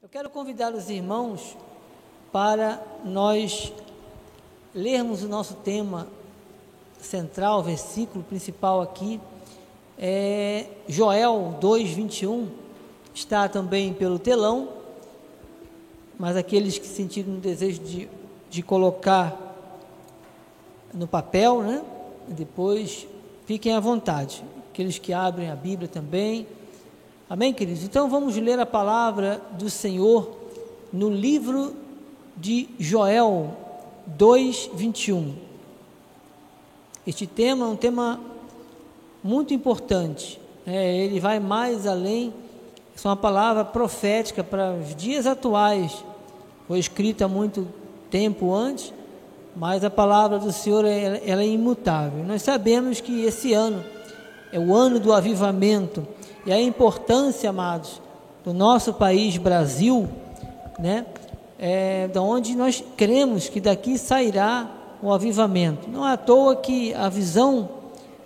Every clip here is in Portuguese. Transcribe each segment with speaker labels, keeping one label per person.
Speaker 1: Eu quero convidar os irmãos para nós lermos o nosso tema central, versículo principal aqui, é Joel 2, 21, está também pelo telão, mas aqueles que sentiram o desejo de, de colocar no papel, né? Depois fiquem à vontade. Aqueles que abrem a Bíblia também, Amém, queridos? Então vamos ler a palavra do Senhor no livro de Joel 2, 21. Este tema é um tema muito importante. É, ele vai mais além, é uma palavra profética para os dias atuais. Foi escrita há muito tempo antes, mas a palavra do Senhor é, ela é imutável. Nós sabemos que esse ano é o ano do avivamento e a importância, amados, do nosso país Brasil, né? É, da onde nós cremos que daqui sairá o avivamento. Não é à toa que a visão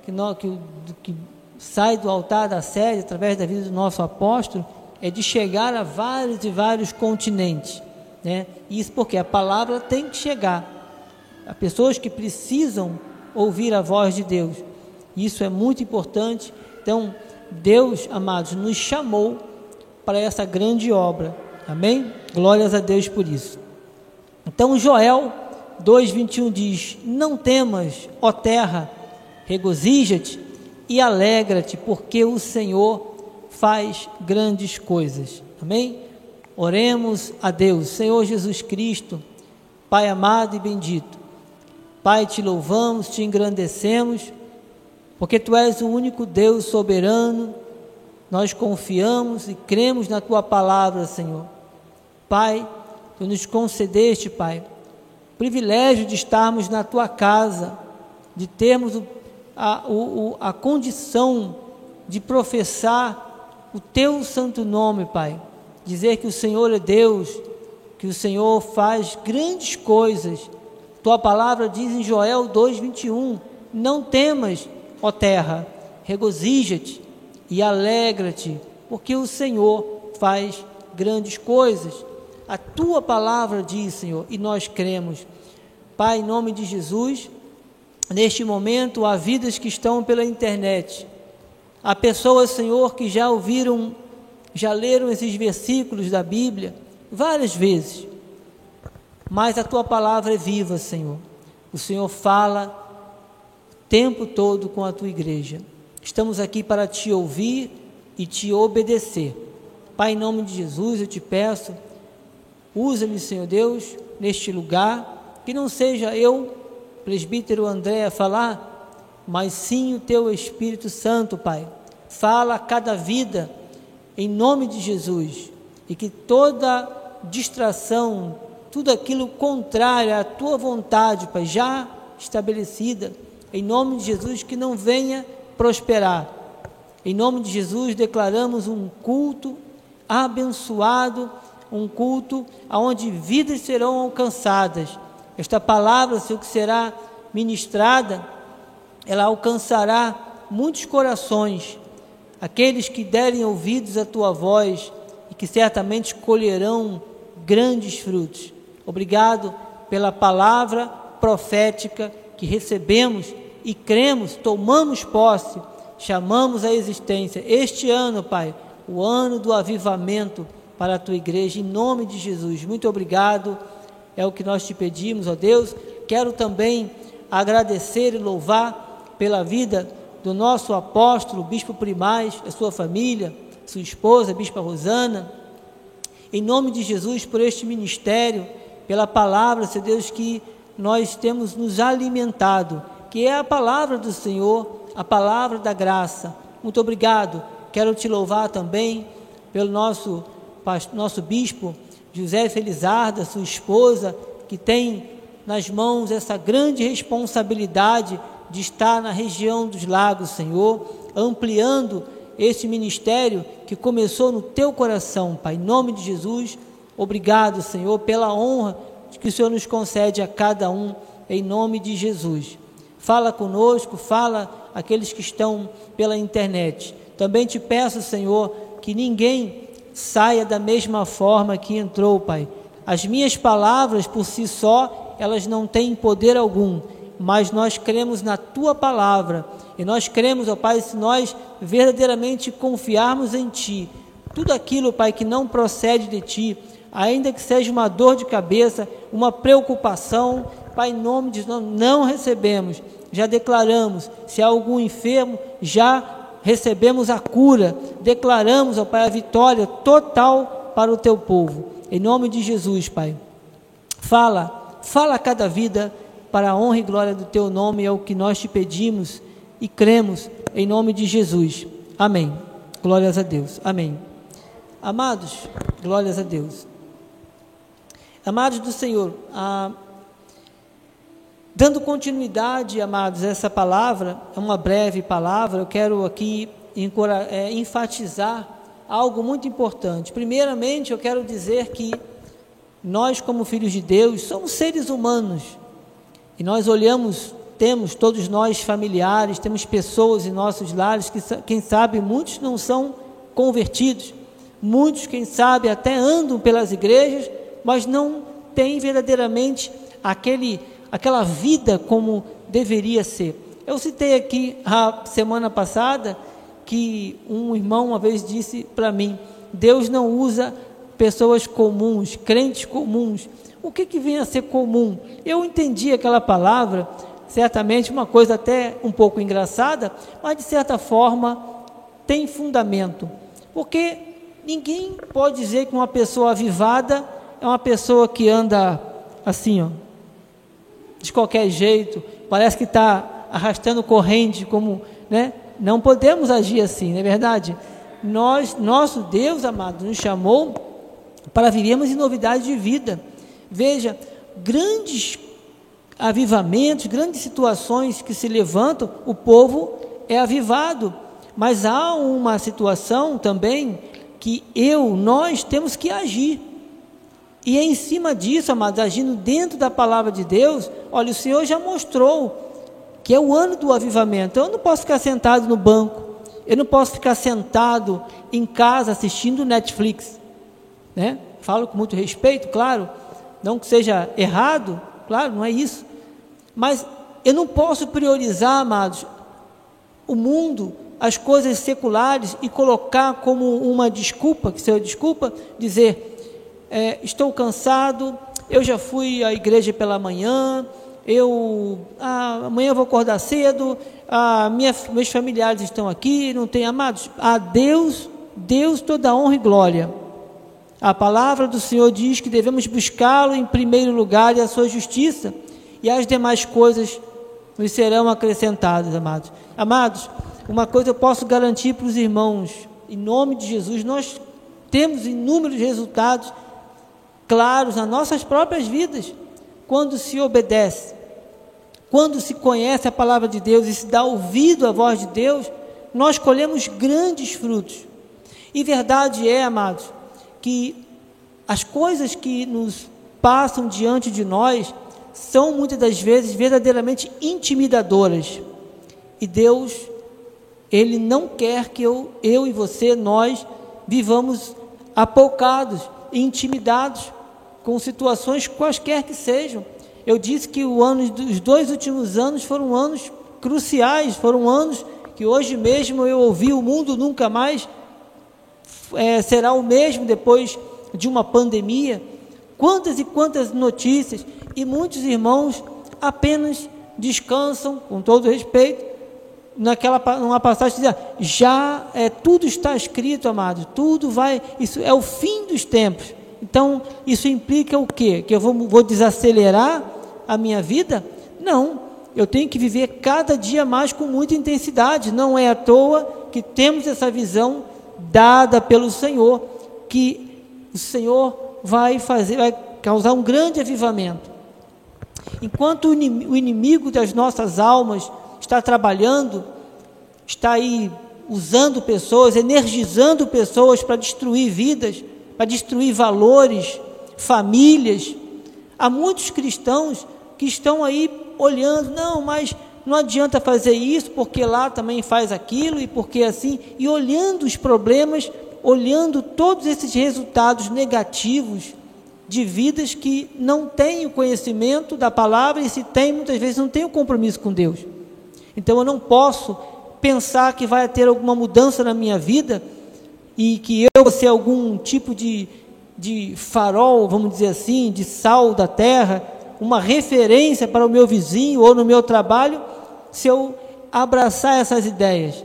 Speaker 1: que, nós, que, que sai do altar da sede através da vida do nosso apóstolo é de chegar a vários e vários continentes, né? Isso porque a palavra tem que chegar a pessoas que precisam ouvir a voz de Deus. Isso é muito importante. Então, Deus, amados, nos chamou para essa grande obra. Amém? Glórias a Deus por isso. Então Joel 2:21 diz: Não temas, ó terra, regozija-te e alegra-te, porque o Senhor faz grandes coisas. Amém? Oremos a Deus, Senhor Jesus Cristo, Pai amado e bendito. Pai, te louvamos, te engrandecemos porque tu és o único Deus soberano, nós confiamos e cremos na tua palavra, Senhor. Pai, tu nos concedeste, Pai, o privilégio de estarmos na tua casa, de termos a, o, a condição de professar o teu santo nome, Pai. Dizer que o Senhor é Deus, que o Senhor faz grandes coisas. Tua palavra diz em Joel 2,21: Não temas, ó terra, regozija-te e alegra-te, porque o Senhor faz grandes coisas. A tua palavra diz, Senhor, e nós cremos. Pai, em nome de Jesus, neste momento há vidas que estão pela internet. Há pessoas, Senhor, que já ouviram, já leram esses versículos da Bíblia várias vezes. Mas a tua palavra é viva, Senhor. O Senhor fala tempo todo com a tua igreja. Estamos aqui para te ouvir e te obedecer. Pai, em nome de Jesus, eu te peço, usa-me, Senhor Deus, neste lugar, que não seja eu, presbítero André, a falar, mas sim o teu Espírito Santo, Pai. Fala a cada vida, em nome de Jesus, e que toda distração, tudo aquilo contrário à tua vontade, Pai, já estabelecida, em nome de Jesus, que não venha prosperar. Em nome de Jesus, declaramos um culto abençoado, um culto onde vidas serão alcançadas. Esta palavra, Senhor, que será ministrada, ela alcançará muitos corações, aqueles que derem ouvidos à tua voz e que certamente colherão grandes frutos. Obrigado pela palavra profética que recebemos e cremos, tomamos posse, chamamos a existência este ano, Pai, o ano do avivamento para a tua igreja, em nome de Jesus. Muito obrigado, é o que nós te pedimos, ó Deus. Quero também agradecer e louvar pela vida do nosso apóstolo, Bispo Primaz, a sua família, sua esposa, Bispa Rosana. Em nome de Jesus, por este ministério, pela palavra, Senhor Deus, que nós temos nos alimentado que é a palavra do Senhor, a palavra da graça. Muito obrigado. Quero te louvar também pelo nosso, nosso bispo José Felizarda, sua esposa, que tem nas mãos essa grande responsabilidade de estar na região dos lagos, Senhor, ampliando esse ministério que começou no teu coração, Pai. Em nome de Jesus, obrigado, Senhor, pela honra que o Senhor nos concede a cada um, em nome de Jesus fala conosco, fala aqueles que estão pela internet. Também te peço, Senhor, que ninguém saia da mesma forma que entrou, Pai. As minhas palavras por si só, elas não têm poder algum, mas nós cremos na tua palavra. E nós cremos, ó Pai, se nós verdadeiramente confiarmos em ti, tudo aquilo, Pai, que não procede de ti, ainda que seja uma dor de cabeça, uma preocupação, Pai, em nome de Jesus, não recebemos, já declaramos, se há algum enfermo, já recebemos a cura, declaramos, ó Pai, a vitória total para o teu povo. Em nome de Jesus, Pai. Fala, fala a cada vida para a honra e glória do teu nome, é o que nós te pedimos e cremos em nome de Jesus. Amém. Glórias a Deus. Amém. Amados, glórias a Deus. Amados do Senhor, ah, dando continuidade, amados, a essa palavra, é uma breve palavra, eu quero aqui é, enfatizar algo muito importante. Primeiramente, eu quero dizer que nós, como filhos de Deus, somos seres humanos e nós olhamos, temos todos nós familiares, temos pessoas em nossos lares que, quem sabe, muitos não são convertidos, muitos, quem sabe, até andam pelas igrejas, mas não têm verdadeiramente aquele, aquela vida como deveria ser. Eu citei aqui a semana passada que um irmão uma vez disse para mim: Deus não usa pessoas comuns, crentes comuns. O que, que vem a ser comum? Eu entendi aquela palavra, certamente uma coisa até um pouco engraçada, mas de certa forma tem fundamento. Porque ninguém pode dizer que uma pessoa avivada é uma pessoa que anda assim, ó, de qualquer jeito, parece que está arrastando corrente, como, né? Não podemos agir assim, não é verdade? Nós, nosso Deus amado, nos chamou para vivermos em novidade de vida. Veja, grandes avivamentos, grandes situações que se levantam, o povo é avivado. Mas há uma situação também que eu, nós temos que agir. E é em cima disso, amados, agindo dentro da palavra de Deus, olha, o Senhor já mostrou que é o ano do avivamento. Eu não posso ficar sentado no banco, eu não posso ficar sentado em casa assistindo Netflix, né? Falo com muito respeito, claro, não que seja errado, claro, não é isso. Mas eu não posso priorizar, amados, o mundo, as coisas seculares e colocar como uma desculpa, que seja desculpa, dizer, é, estou cansado, eu já fui à igreja pela manhã, eu ah, amanhã eu vou acordar cedo, ah, minha, meus familiares estão aqui, não tem amados. A Deus, Deus toda honra e glória. A palavra do Senhor diz que devemos buscá-lo em primeiro lugar e a sua justiça, e as demais coisas nos serão acrescentadas, amados. Amados, uma coisa eu posso garantir para os irmãos, em nome de Jesus, nós temos inúmeros resultados claros nas nossas próprias vidas quando se obedece, quando se conhece a palavra de Deus e se dá ouvido à voz de Deus, nós colhemos grandes frutos. E verdade é, amados, que as coisas que nos passam diante de nós são muitas das vezes verdadeiramente intimidadoras. E Deus, Ele não quer que eu, eu e você, nós, vivamos apoucados e intimidados com situações quaisquer que sejam. Eu disse que ano, os dois últimos anos foram anos cruciais, foram anos que hoje mesmo eu ouvi o mundo nunca mais é, será o mesmo depois de uma pandemia. Quantas e quantas notícias e muitos irmãos apenas descansam, com todo respeito, naquela numa passagem dizia, já é, tudo está escrito, amado, tudo vai, isso é o fim dos tempos. Então, isso implica o quê? Que eu vou, vou desacelerar a minha vida? Não. Eu tenho que viver cada dia mais com muita intensidade. Não é à toa que temos essa visão dada pelo Senhor, que o Senhor vai fazer, vai causar um grande avivamento. Enquanto o inimigo das nossas almas está trabalhando, está aí usando pessoas, energizando pessoas para destruir vidas, para destruir valores, famílias. Há muitos cristãos que estão aí olhando, não, mas não adianta fazer isso porque lá também faz aquilo e porque assim, e olhando os problemas olhando todos esses resultados negativos de vidas que não têm o conhecimento da palavra e se tem, muitas vezes não tem o compromisso com Deus. Então eu não posso pensar que vai ter alguma mudança na minha vida e que eu vou ser algum tipo de, de farol, vamos dizer assim, de sal da terra, uma referência para o meu vizinho ou no meu trabalho, se eu abraçar essas ideias.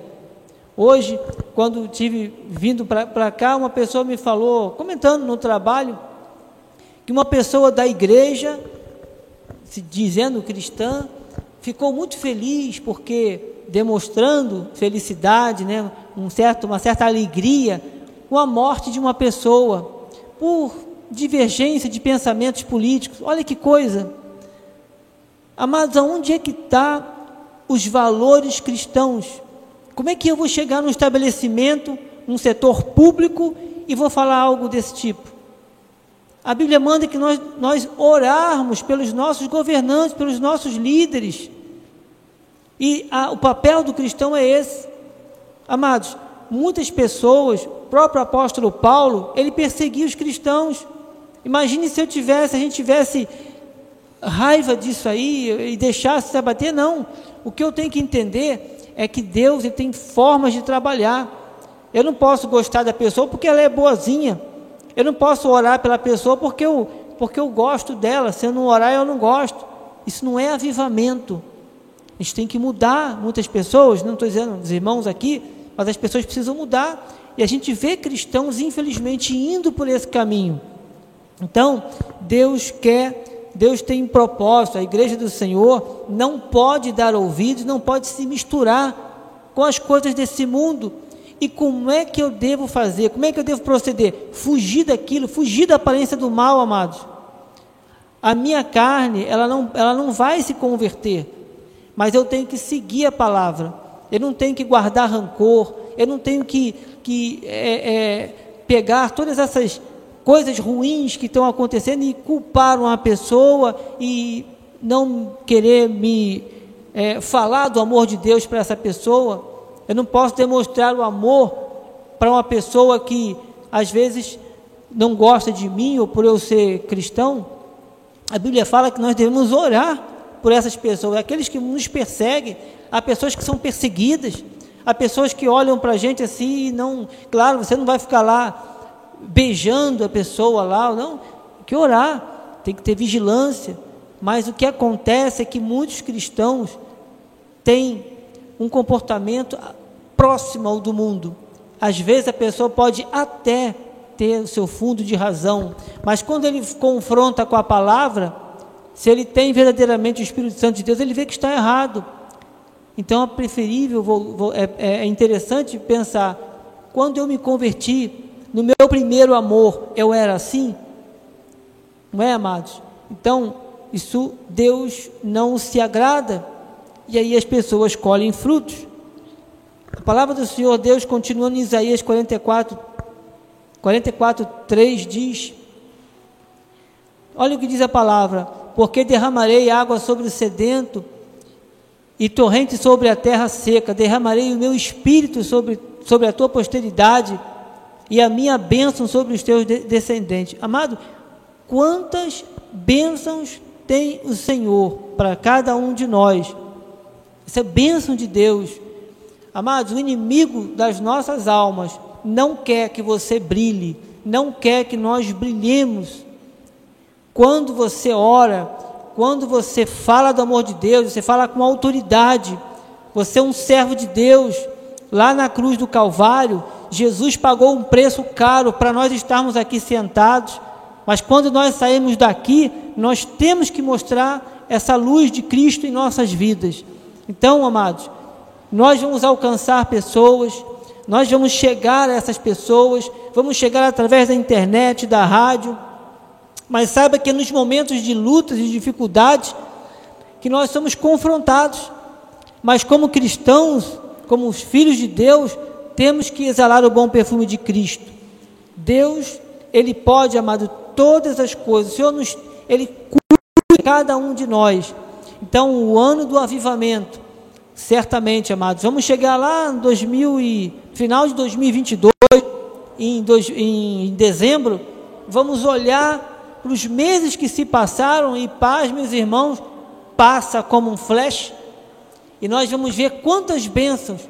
Speaker 1: Hoje, quando tive vindo para cá, uma pessoa me falou, comentando no trabalho, que uma pessoa da igreja, se dizendo cristã, ficou muito feliz porque demonstrando felicidade, né, um certo, uma certa alegria com a morte de uma pessoa por divergência de pensamentos políticos. Olha que coisa. Amados, aonde é que está os valores cristãos? Como é que eu vou chegar num estabelecimento, num setor público e vou falar algo desse tipo? A Bíblia manda que nós, nós orarmos pelos nossos governantes, pelos nossos líderes. E a, o papel do cristão é esse. Amados, muitas pessoas, o próprio apóstolo Paulo, ele perseguia os cristãos. Imagine se eu tivesse, a gente tivesse raiva disso aí e deixasse se abater. Não. O que eu tenho que entender é que Deus ele tem formas de trabalhar. Eu não posso gostar da pessoa porque ela é boazinha. Eu não posso orar pela pessoa porque eu, porque eu gosto dela. Se eu não orar, eu não gosto. Isso não é avivamento. A gente tem que mudar. Muitas pessoas, não estou dizendo os irmãos aqui, mas as pessoas precisam mudar. E a gente vê cristãos, infelizmente, indo por esse caminho. Então, Deus quer, Deus tem um propósito. A igreja do Senhor não pode dar ouvidos, não pode se misturar com as coisas desse mundo e como é que eu devo fazer? Como é que eu devo proceder? Fugir daquilo, fugir da aparência do mal, amados. A minha carne, ela não, ela não vai se converter, mas eu tenho que seguir a palavra. Eu não tenho que guardar rancor, eu não tenho que, que é, é, pegar todas essas coisas ruins que estão acontecendo e culpar uma pessoa e não querer me é, falar do amor de Deus para essa pessoa. Eu não posso demonstrar o amor para uma pessoa que às vezes não gosta de mim ou por eu ser cristão. A Bíblia fala que nós devemos orar por essas pessoas, aqueles que nos perseguem, há pessoas que são perseguidas, há pessoas que olham para a gente assim e não, claro, você não vai ficar lá beijando a pessoa lá, não, tem que orar, tem que ter vigilância. Mas o que acontece é que muitos cristãos têm um comportamento próximo ao do mundo. Às vezes a pessoa pode até ter o seu fundo de razão, mas quando ele confronta com a palavra, se ele tem verdadeiramente o Espírito Santo de Deus, ele vê que está errado. Então é preferível, vou, é, é interessante pensar, quando eu me converti, no meu primeiro amor, eu era assim? Não é, amados? Então, isso Deus não se agrada e aí as pessoas colhem frutos. A palavra do Senhor Deus, continuando em Isaías 44, 44, 3, diz: Olha o que diz a palavra: Porque derramarei água sobre o sedento e torrente sobre a terra seca, derramarei o meu espírito sobre, sobre a tua posteridade e a minha bênção sobre os teus descendentes. Amado, quantas bênçãos tem o Senhor para cada um de nós? Isso é bênção de Deus. Amados, o inimigo das nossas almas não quer que você brilhe, não quer que nós brilhemos. Quando você ora, quando você fala do amor de Deus, você fala com autoridade. Você é um servo de Deus. Lá na cruz do Calvário, Jesus pagou um preço caro para nós estarmos aqui sentados. Mas quando nós saímos daqui, nós temos que mostrar essa luz de Cristo em nossas vidas. Então, amados, nós vamos alcançar pessoas, nós vamos chegar a essas pessoas, vamos chegar através da internet, da rádio, mas saiba que nos momentos de lutas e dificuldades, que nós somos confrontados, mas como cristãos, como os filhos de Deus, temos que exalar o bom perfume de Cristo. Deus, Ele pode, amado, todas as coisas, o Senhor nos, Ele cuida cada um de nós. Então, o ano do avivamento, certamente, amados, vamos chegar lá no 2000 e, final de 2022, em, dois, em dezembro, vamos olhar para os meses que se passaram e paz, meus irmãos, passa como um flash. E nós vamos ver quantas bênçãos,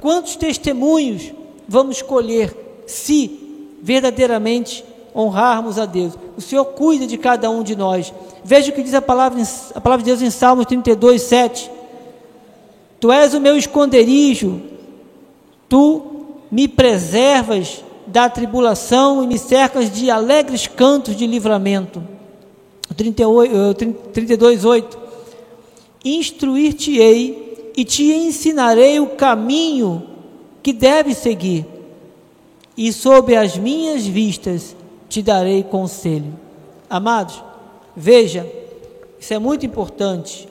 Speaker 1: quantos testemunhos vamos colher se verdadeiramente honrarmos a Deus. O Senhor cuida de cada um de nós. Veja o que diz a palavra, a palavra de Deus em Salmos 32, 7. Tu és o meu esconderijo, tu me preservas da tribulação e me cercas de alegres cantos de livramento. 32, 8. Instruir-te-ei e te ensinarei o caminho que deves seguir, e sob as minhas vistas te darei conselho. Amados, veja, isso é muito importante.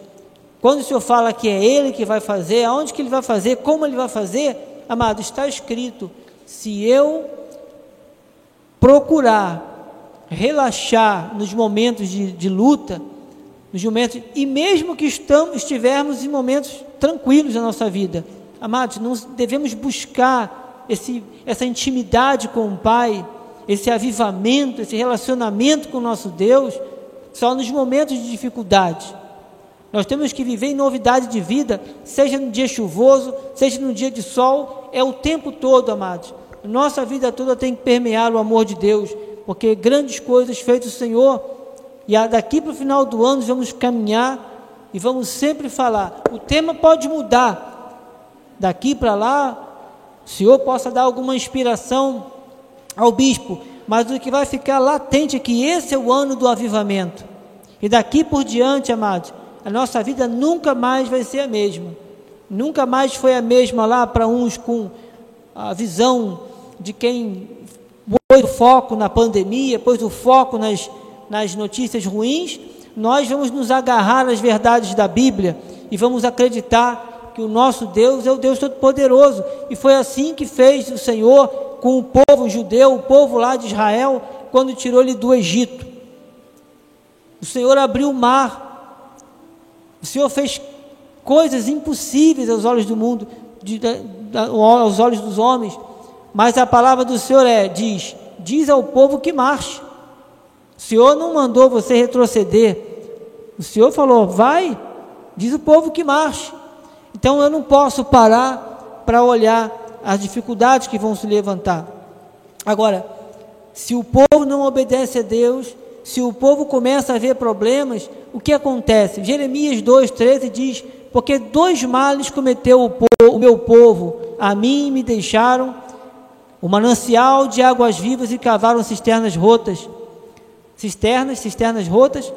Speaker 1: Quando o Senhor fala que é Ele que vai fazer, aonde que Ele vai fazer, como Ele vai fazer, amado, está escrito: se eu procurar relaxar nos momentos de, de luta, nos momentos, e mesmo que estamos, estivermos em momentos tranquilos da nossa vida, amados, não devemos buscar esse, essa intimidade com o Pai, esse avivamento, esse relacionamento com o nosso Deus, só nos momentos de dificuldade. Nós temos que viver em novidade de vida, seja no dia chuvoso, seja no dia de sol, é o tempo todo, amados. Nossa vida toda tem que permear o amor de Deus, porque grandes coisas feitas do Senhor, e daqui para o final do ano vamos caminhar e vamos sempre falar. O tema pode mudar, daqui para lá, o Senhor possa dar alguma inspiração ao bispo, mas o que vai ficar latente é que esse é o ano do avivamento. E daqui por diante, amados, a nossa vida nunca mais vai ser a mesma. Nunca mais foi a mesma lá para uns com a visão de quem pôs o foco na pandemia, pôs o foco nas, nas notícias ruins. Nós vamos nos agarrar às verdades da Bíblia e vamos acreditar que o nosso Deus é o Deus Todo-Poderoso. E foi assim que fez o Senhor com o povo judeu, o povo lá de Israel, quando tirou ele do Egito. O Senhor abriu o mar. O Senhor fez coisas impossíveis aos olhos do mundo, de, de, aos olhos dos homens. Mas a palavra do Senhor é: diz, diz ao povo que marche. O Senhor não mandou você retroceder. O Senhor falou: vai, diz o povo que marche. Então eu não posso parar para olhar as dificuldades que vão se levantar. Agora, se o povo não obedece a Deus, se o povo começa a ver problemas, o que acontece? Jeremias 2,13 diz: Porque dois males cometeu o, povo, o meu povo, a mim me deixaram o manancial de águas vivas e cavaram cisternas rotas. Cisternas, cisternas rotas,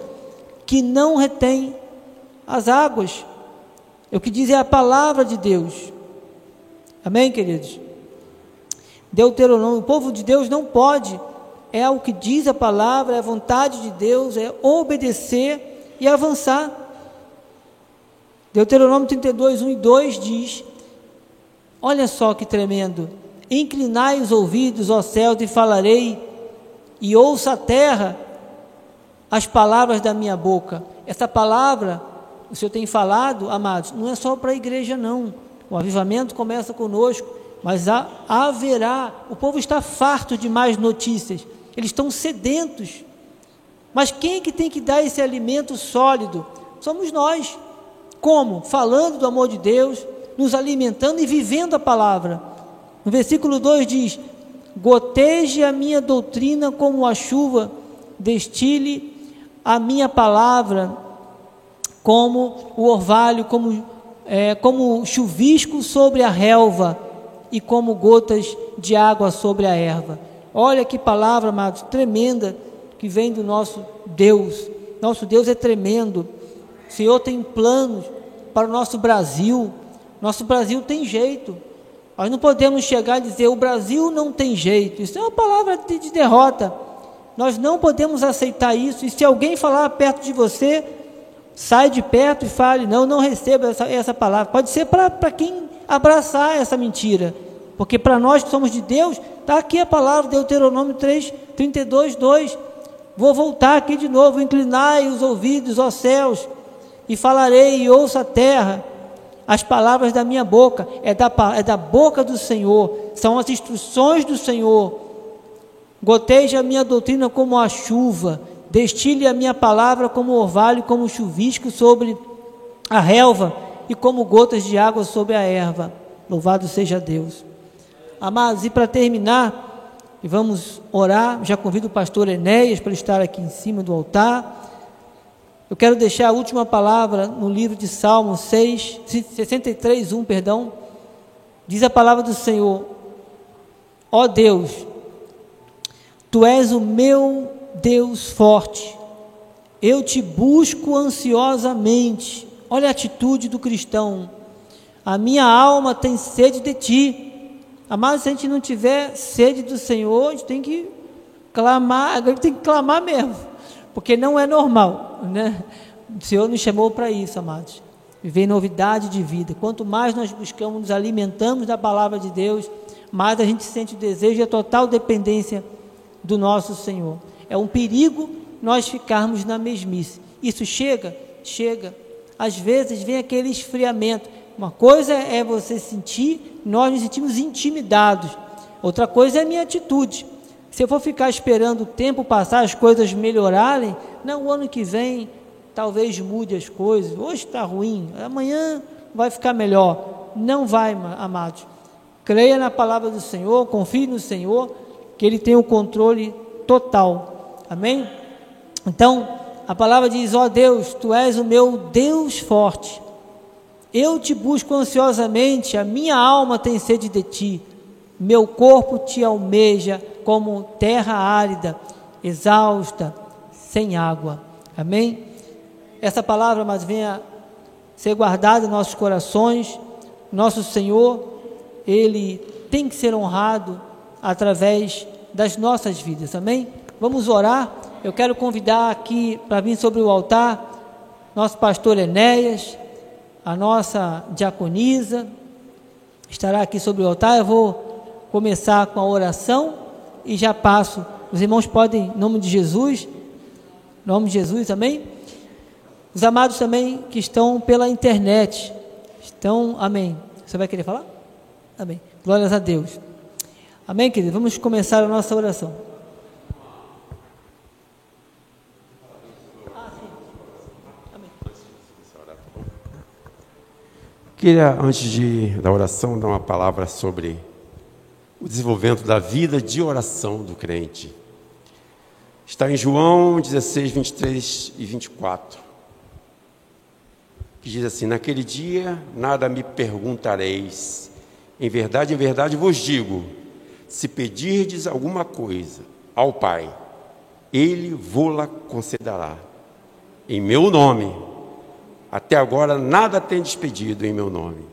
Speaker 1: que não retêm as águas. É o que diz é a palavra de Deus. Amém, queridos? Deuteronômio, o povo de Deus não pode, é o que diz a palavra, é a vontade de Deus, é obedecer e avançar. Deuteronômio 32, 1 e 2 diz: Olha só que tremendo. Inclinai os ouvidos, ó céus, e falarei, e ouça a terra as palavras da minha boca. Essa palavra, o Senhor tem falado, amados, não é só para a igreja, não. O avivamento começa conosco, mas há, haverá. O povo está farto de mais notícias, eles estão sedentos. Mas quem é que tem que dar esse alimento sólido? Somos nós. Como? Falando do amor de Deus, nos alimentando e vivendo a palavra. No versículo 2 diz: Goteje a minha doutrina como a chuva, destile a minha palavra como o orvalho, como é, como chuvisco sobre a relva e como gotas de água sobre a erva. Olha que palavra, amados, tremenda que vem do nosso Deus. Nosso Deus é tremendo. O Senhor tem planos para o nosso Brasil. Nosso Brasil tem jeito. Nós não podemos chegar e dizer o Brasil não tem jeito. Isso é uma palavra de, de derrota. Nós não podemos aceitar isso. E se alguém falar perto de você, sai de perto e fale, não, não receba essa, essa palavra. Pode ser para quem abraçar essa mentira. Porque para nós que somos de Deus, está aqui a palavra, Deuteronômio 3, 32, 2. Vou voltar aqui de novo, inclinai os ouvidos, ó céus, e falarei e ouça a terra, as palavras da minha boca, é da, é da boca do Senhor, são as instruções do Senhor Goteje a minha doutrina como a chuva, destile a minha palavra como orvalho, como chuvisco sobre a relva e como gotas de água sobre a erva. Louvado seja Deus. Amados, e para terminar, e vamos orar, já convido o pastor Enéas para estar aqui em cima do altar. Eu quero deixar a última palavra no livro de Salmos 6, 63, 1, perdão. Diz a palavra do Senhor: Ó Deus, Tu és o meu Deus forte, eu te busco ansiosamente. Olha a atitude do cristão. A minha alma tem sede de ti. Amado, se a gente não tiver sede do Senhor, a gente tem que clamar, agora tem que clamar mesmo, porque não é normal, né? O Senhor nos chamou para isso, amados. Viver novidade de vida. Quanto mais nós buscamos, nos alimentamos da palavra de Deus, mais a gente sente o desejo e a total dependência do nosso Senhor. É um perigo nós ficarmos na mesmice. Isso chega? Chega. Às vezes vem aquele esfriamento. Uma coisa é você sentir, nós nos sentimos intimidados. Outra coisa é a minha atitude. Se eu for ficar esperando o tempo passar, as coisas melhorarem, não, o ano que vem talvez mude as coisas. Hoje está ruim, amanhã vai ficar melhor. Não vai, amados. Creia na palavra do Senhor, confie no Senhor, que Ele tem o controle total. Amém? Então, a palavra diz: Ó oh Deus, tu és o meu Deus forte. Eu te busco ansiosamente, a minha alma tem sede de ti. Meu corpo te almeja como terra árida, exausta, sem água. Amém? Essa palavra, mas venha ser guardada em nossos corações. Nosso Senhor, Ele tem que ser honrado através das nossas vidas, amém? Vamos orar. Eu quero convidar aqui para vir sobre o altar nosso pastor Enéas, a nossa diaconisa, estará aqui sobre o altar. Eu vou começar com a oração e já passo. Os irmãos podem, em nome de Jesus, nome de Jesus, amém? Os amados também que estão pela internet, estão, amém. Você vai querer falar? Amém. Glórias a Deus. Amém, querido? Vamos começar a nossa oração.
Speaker 2: Queria, antes de, da oração, dar uma palavra sobre o desenvolvimento da vida de oração do crente. Está em João 16, 23 e 24. Que diz assim: Naquele dia nada me perguntareis. Em verdade, em verdade vos digo se pedirdes alguma coisa ao Pai, Ele vô-la concederá. Em meu nome, até agora nada tendes pedido em meu nome.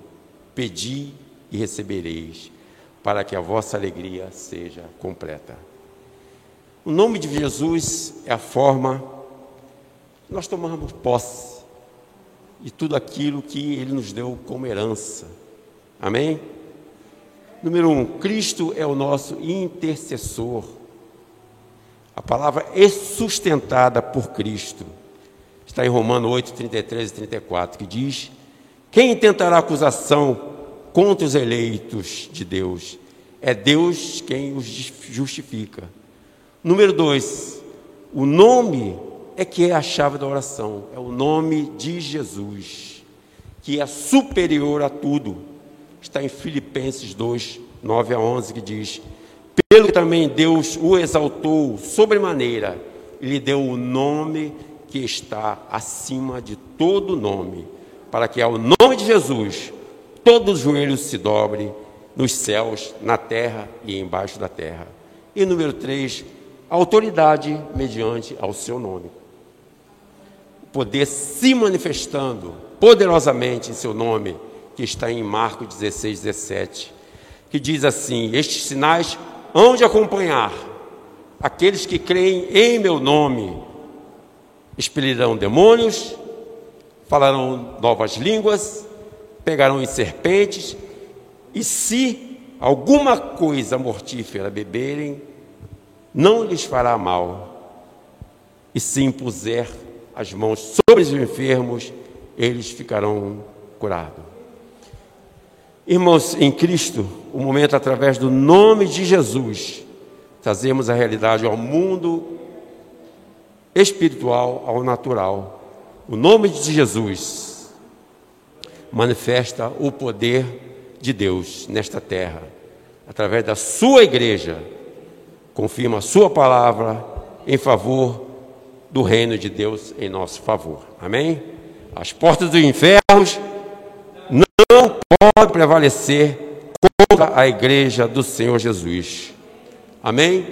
Speaker 2: Pedi e recebereis, para que a vossa alegria seja completa. O nome de Jesus é a forma nós tomamos posse de tudo aquilo que Ele nos deu como herança. Amém? Número um, Cristo é o nosso intercessor. A palavra é sustentada por Cristo. Está em Romanos 8, 33 e 34, que diz: Quem tentará acusação contra os eleitos de Deus? É Deus quem os justifica. Número dois, o nome é que é a chave da oração, é o nome de Jesus, que é superior a tudo está em Filipenses 2, 9 a 11, que diz: Pelo que também Deus o exaltou sobremaneira, lhe deu o nome que está acima de todo nome, para que ao nome de Jesus todos os joelhos se dobrem nos céus, na terra e embaixo da terra. E número 3, autoridade mediante ao seu nome. O poder se manifestando poderosamente em seu nome que está em Marcos 16, 17, que diz assim: Estes sinais hão de acompanhar aqueles que creem em meu nome, expelirão demônios, falarão novas línguas, pegarão em serpentes, e se alguma coisa mortífera beberem, não lhes fará mal. E se impuser as mãos sobre os enfermos, eles ficarão curados. Irmãos, em Cristo, o momento através do nome de Jesus, trazemos a realidade ao mundo espiritual, ao natural. O nome de Jesus manifesta o poder de Deus nesta terra, através da sua igreja, confirma a sua palavra em favor do reino de Deus em nosso favor. Amém? As portas dos infernos não podem prevalecer contra a igreja do Senhor Jesus. Amém?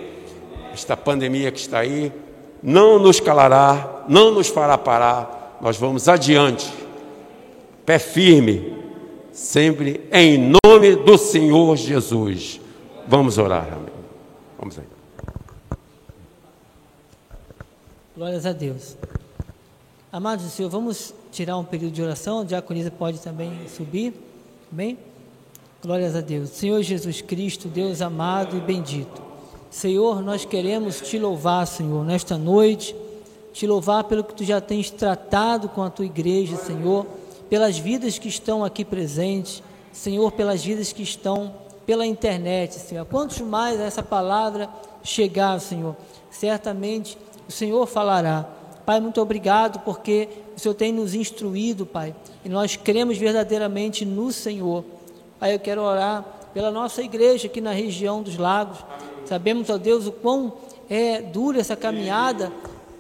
Speaker 2: Esta pandemia que está aí não nos calará, não nos fará parar. Nós vamos adiante, pé firme, sempre em nome do Senhor Jesus. Vamos orar. Amém. Vamos aí.
Speaker 1: Glórias a Deus. Amados do Senhor, vamos tirar um período de oração. A diaconisa pode também subir. Amém? Glórias a Deus. Senhor Jesus Cristo, Deus amado e bendito. Senhor, nós queremos te louvar, Senhor, nesta noite. Te louvar pelo que tu já tens tratado com a tua igreja, Senhor. Pelas vidas que estão aqui presentes. Senhor, pelas vidas que estão pela internet, Senhor. Quantos mais essa palavra chegar, Senhor, certamente o Senhor falará. Pai, muito obrigado porque o Senhor tem nos instruído, Pai, e nós cremos verdadeiramente no Senhor. Pai, eu quero orar pela nossa igreja aqui na região dos lagos. Sabemos, ó Deus, o quão é dura essa caminhada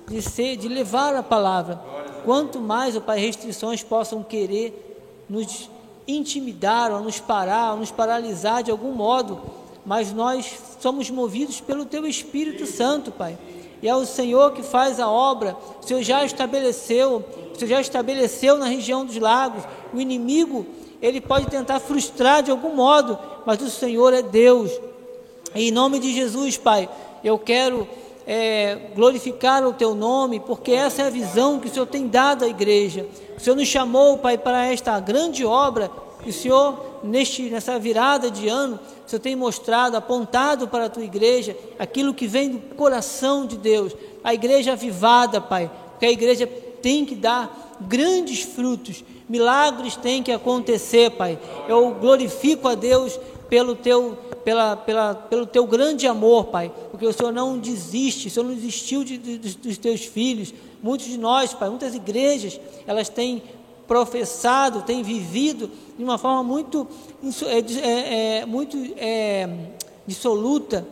Speaker 1: de ser, de levar a palavra. Quanto mais, ó Pai, restrições possam querer nos intimidar, ou nos parar, ou nos paralisar de algum modo, mas nós somos movidos pelo Teu Espírito Santo, Pai e é o Senhor que faz a obra. O Senhor já estabeleceu, o Senhor já estabeleceu na região dos lagos. O inimigo, ele pode tentar frustrar de algum modo, mas o Senhor é Deus. E em nome de Jesus, Pai, eu quero é, glorificar o Teu nome, porque essa é a visão que o Senhor tem dado à igreja. O Senhor nos chamou, Pai, para esta grande obra. O Senhor, neste, nessa virada de ano, o Senhor tem mostrado, apontado para a tua igreja aquilo que vem do coração de Deus, a igreja avivada, Pai, porque a igreja tem que dar grandes frutos, milagres têm que acontecer, Pai. Eu glorifico a Deus pelo teu, pela, pela, pelo teu grande amor, Pai, porque o Senhor não desiste, o Senhor não desistiu de, de, dos teus filhos. Muitos de nós, Pai, muitas igrejas, elas têm professado, têm vivido de uma forma muito, é, é, é, muito é, dissoluta,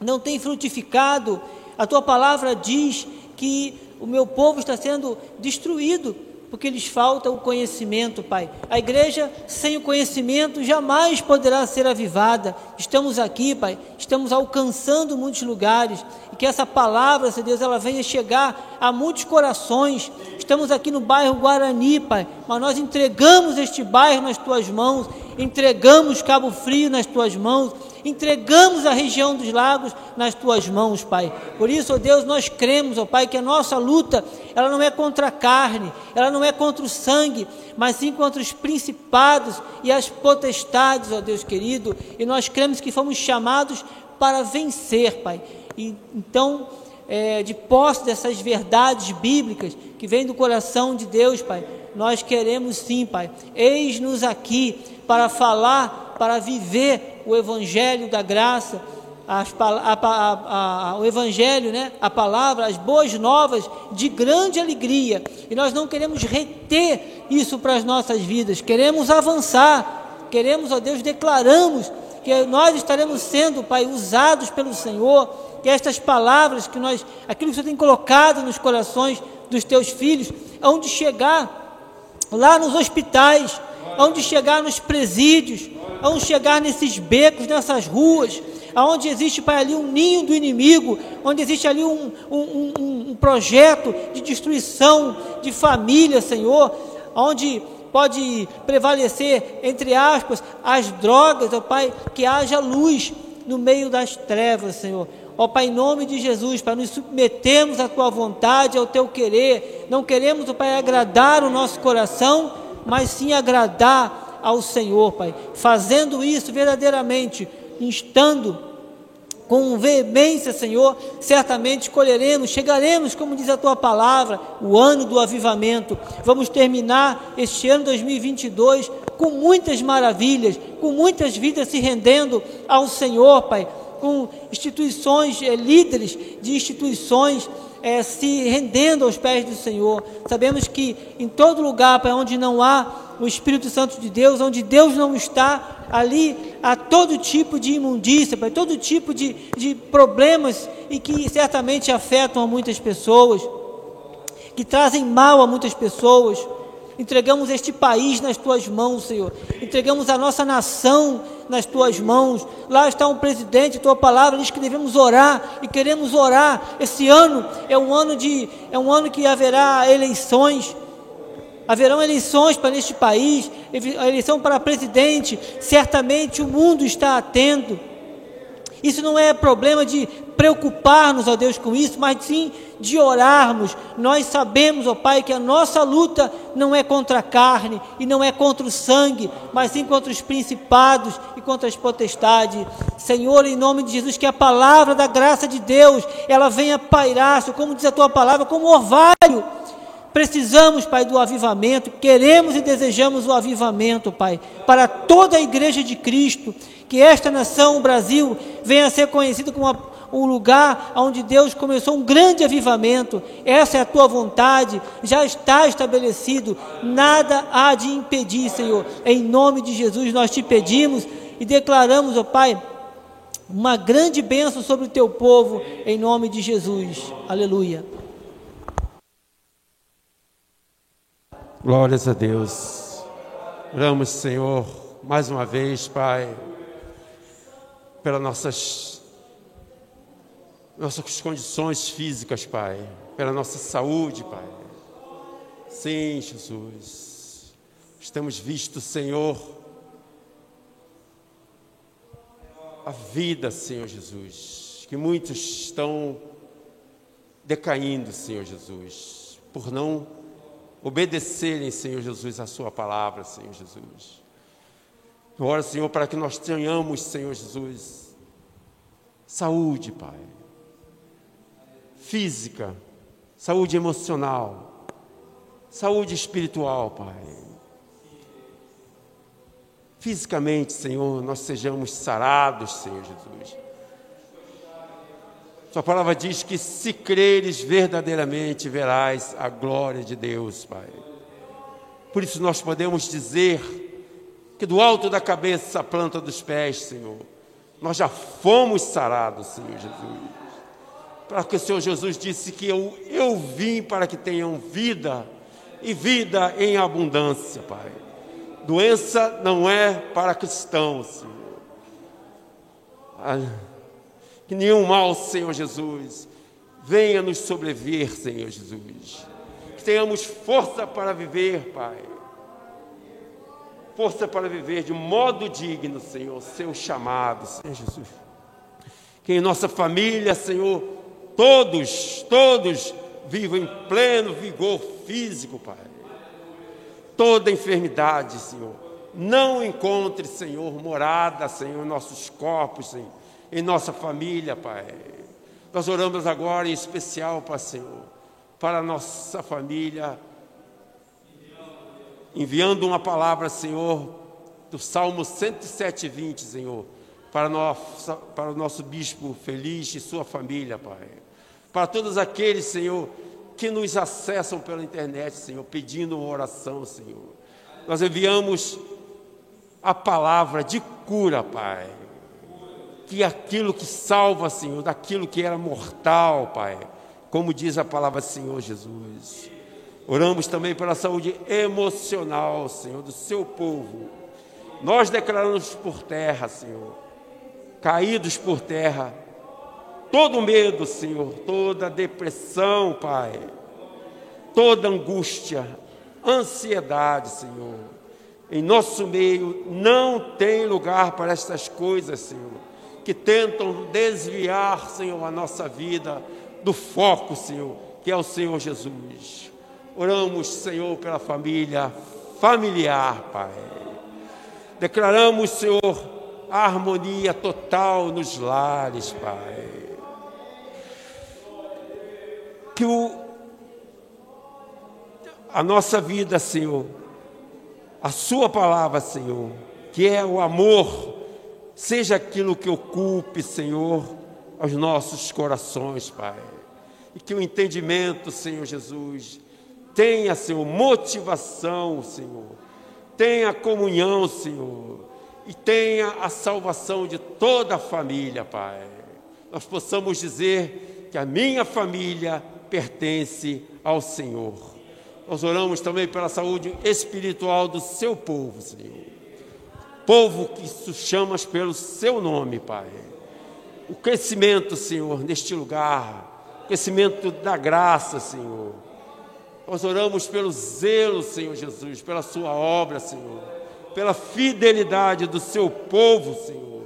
Speaker 1: não tem frutificado. A tua palavra diz que o meu povo está sendo destruído porque lhes falta o conhecimento, Pai. A igreja sem o conhecimento jamais poderá ser avivada. Estamos aqui, Pai, estamos alcançando muitos lugares e que essa palavra, Senhor Deus, ela venha chegar a muitos corações. Estamos aqui no bairro Guarani, Pai, mas nós entregamos este bairro nas tuas mãos, entregamos Cabo Frio nas tuas mãos entregamos a região dos lagos nas tuas mãos, Pai. Por isso, ó Deus, nós cremos, ó Pai, que a nossa luta, ela não é contra a carne, ela não é contra o sangue, mas sim contra os principados e as potestades, ó Deus querido. E nós cremos que fomos chamados para vencer, Pai. E, então, é, de posse dessas verdades bíblicas que vêm do coração de Deus, Pai, nós queremos sim, Pai. Eis-nos aqui para falar, para viver o Evangelho da graça, as, a, a, a, o Evangelho, né, a palavra, as boas novas de grande alegria. E nós não queremos reter isso para as nossas vidas, queremos avançar, queremos, ó Deus, declaramos que nós estaremos sendo, Pai, usados pelo Senhor, que estas palavras que nós, aquilo que o Senhor tem colocado nos corações dos teus filhos, onde chegar lá nos hospitais, onde chegar nos presídios, onde chegar nesses becos, nessas ruas, onde existe para ali um ninho do inimigo, onde existe ali um, um, um, um projeto de destruição de família, Senhor, onde pode prevalecer, entre aspas, as drogas, ó Pai, que haja luz no meio das trevas, Senhor. Ó Pai, em nome de Jesus, para nos submetermos à Tua vontade, ao Teu querer. Não queremos, ó Pai, agradar o nosso coração, mas sim agradar ao Senhor, Pai. Fazendo isso verdadeiramente, instando com veemência, Senhor, certamente colheremos, chegaremos, como diz a tua palavra, o ano do avivamento. Vamos terminar este ano 2022 com muitas maravilhas, com muitas vidas se rendendo ao Senhor, Pai com instituições, é, líderes de instituições é, se rendendo aos pés do Senhor. Sabemos que em todo lugar para onde não há o Espírito Santo de Deus, onde Deus não está, ali há todo tipo de imundícia, para todo tipo de, de problemas e que certamente afetam a muitas pessoas, que trazem mal a muitas pessoas. Entregamos este país nas tuas mãos, Senhor. Entregamos a nossa nação nas tuas mãos. Lá está um presidente, tua palavra diz que devemos orar e queremos orar. Esse ano é um ano de é um ano que haverá eleições. Haverão eleições para este país, eleição para presidente. Certamente o mundo está atento. Isso não é problema de preocupar-nos, ó Deus, com isso, mas sim de orarmos. Nós sabemos, ó Pai, que a nossa luta não é contra a carne e não é contra o sangue, mas sim contra os principados e contra as potestades. Senhor, em nome de Jesus, que a palavra da graça de Deus, ela venha pairar, como diz a tua palavra, como orvalho Precisamos, Pai, do avivamento, queremos e desejamos o avivamento, Pai, para toda a igreja de Cristo, que esta nação, o Brasil, venha a ser conhecido como um lugar onde Deus começou um grande avivamento. Essa é a tua vontade, já está estabelecido, nada há de impedir, Senhor. Em nome de Jesus nós te pedimos e declaramos, ó Pai, uma grande bênção sobre o teu povo, em nome de Jesus. Aleluia.
Speaker 2: Glórias a Deus. Oramos, Senhor, mais uma vez, Pai, pelas nossas, nossas condições físicas, Pai, pela nossa saúde, Pai. Sim, Jesus. Temos visto, Senhor, a vida, Senhor Jesus, que muitos estão decaindo, Senhor Jesus, por não obedecerem, Senhor Jesus, a Sua palavra, Senhor Jesus. Ora, Senhor, para que nós tenhamos, Senhor Jesus, saúde, Pai, física, saúde emocional, saúde espiritual, Pai. Fisicamente, Senhor, nós sejamos sarados, Senhor Jesus sua palavra diz que se creres verdadeiramente verás a glória de Deus, Pai. Por isso nós podemos dizer que do alto da cabeça à planta dos pés, Senhor, nós já fomos sarados, Senhor Jesus. Para que o Senhor Jesus disse que eu, eu vim para que tenham vida e vida em abundância, Pai. Doença não é para cristãos, Senhor. Ah, que nenhum mal, Senhor Jesus, venha nos sobreviver, Senhor Jesus. Que tenhamos força para viver, Pai. Força para viver de modo digno, Senhor, seu chamado, Senhor Jesus. Que em nossa família, Senhor, todos, todos vivam em pleno vigor físico, Pai. Toda enfermidade, Senhor, não encontre, Senhor, morada, Senhor, em nossos corpos, Senhor em nossa família, Pai. Nós oramos agora em especial, Pai Senhor, para a nossa família, enviando uma palavra, Senhor, do Salmo 107, 20, Senhor, para, nossa, para o nosso bispo feliz e sua família, Pai. Para todos aqueles, Senhor, que nos acessam pela internet, Senhor, pedindo uma oração, Senhor. Nós enviamos a palavra de cura, Pai que aquilo que salva, Senhor, daquilo que era mortal, Pai, como diz a palavra Senhor Jesus. Oramos também pela saúde emocional, Senhor, do seu povo. Nós declaramos por terra, Senhor, caídos por terra, todo medo, Senhor, toda depressão, Pai, toda angústia, ansiedade, Senhor. Em nosso meio não tem lugar para estas coisas, Senhor que tentam desviar, Senhor, a nossa vida do foco, Senhor, que é o Senhor Jesus. Oramos, Senhor, pela família familiar, Pai. Declaramos, Senhor, a harmonia total nos lares, Pai. Que o, a nossa vida, Senhor, a Sua palavra, Senhor, que é o amor seja aquilo que ocupe, Senhor, aos nossos corações, Pai. E que o entendimento, Senhor Jesus, tenha, Senhor, motivação, Senhor, tenha comunhão, Senhor, e tenha a salvação de toda a família, Pai. Nós possamos dizer que a minha família pertence ao Senhor. Nós oramos também pela saúde espiritual do seu povo, Senhor. Povo que tu chamas pelo seu nome, Pai. O crescimento, Senhor, neste lugar, o crescimento da graça, Senhor. Nós oramos pelo zelo, Senhor Jesus, pela sua obra, Senhor, pela fidelidade do seu povo, Senhor.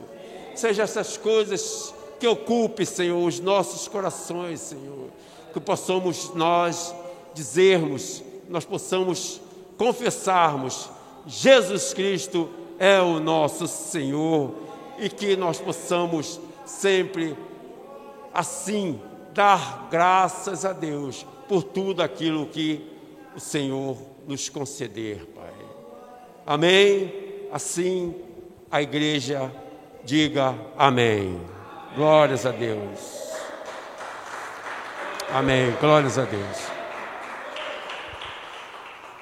Speaker 2: Seja essas coisas que ocupe, Senhor, os nossos corações, Senhor. Que possamos nós dizermos, nós possamos confessarmos: Jesus Cristo é o nosso Senhor. E que nós possamos sempre assim dar graças a Deus por tudo aquilo que o Senhor nos conceder, Pai. Amém? Assim a igreja diga amém. Glórias a Deus. Amém. Glórias a Deus.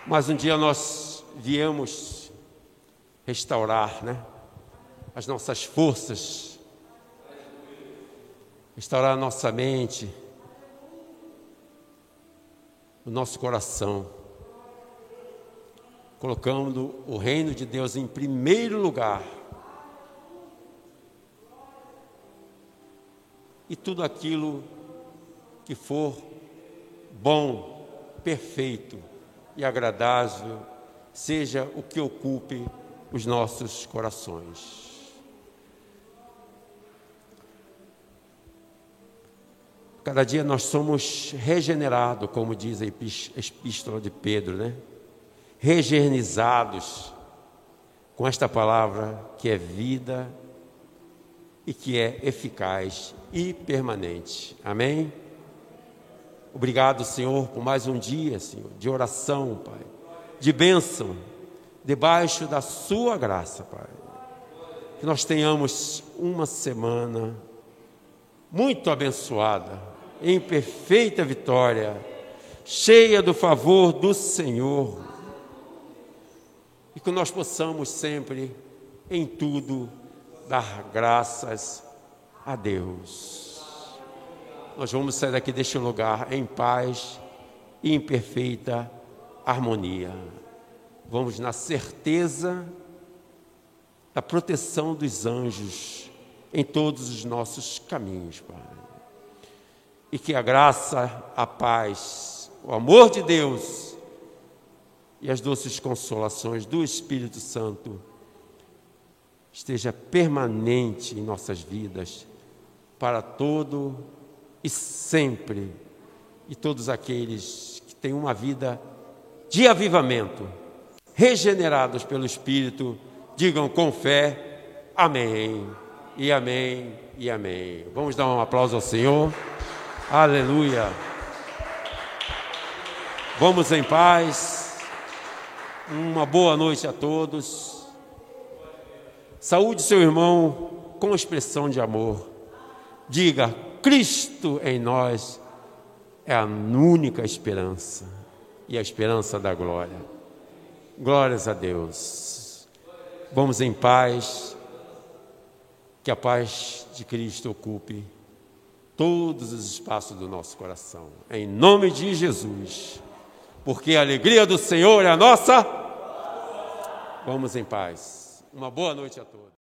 Speaker 2: Mas um dia nós viemos restaurar, né? As nossas forças, restaurar a nossa mente, nosso coração, colocando o reino de Deus em primeiro lugar. E tudo aquilo que for bom, perfeito e agradável, seja o que ocupe os nossos corações. Cada dia nós somos regenerados, como diz a epístola de Pedro, né? Regernizados com esta palavra que é vida e que é eficaz e permanente. Amém? Obrigado, Senhor, por mais um dia, Senhor, de oração, Pai, de bênção, debaixo da Sua graça, Pai. Que nós tenhamos uma semana muito abençoada, em perfeita vitória, cheia do favor do Senhor. E que nós possamos sempre, em tudo, dar graças a Deus nós vamos sair daqui deste lugar em paz e em perfeita harmonia. Vamos na certeza da proteção dos anjos em todos os nossos caminhos, Pai. E que a graça, a paz, o amor de Deus e as doces consolações do Espírito Santo esteja permanente em nossas vidas para todo e sempre. E todos aqueles que têm uma vida de avivamento, regenerados pelo Espírito, digam com fé: Amém, e Amém, e Amém. Vamos dar um aplauso ao Senhor. Aleluia. Vamos em paz. Uma boa noite a todos. Saúde seu irmão com expressão de amor. Diga: Cristo em nós é a única esperança e a esperança da glória. Glórias a Deus. Vamos em paz, que a paz de Cristo ocupe todos os espaços do nosso coração. Em nome de Jesus. Porque a alegria do Senhor é a nossa. Vamos em paz. Uma boa noite a todos.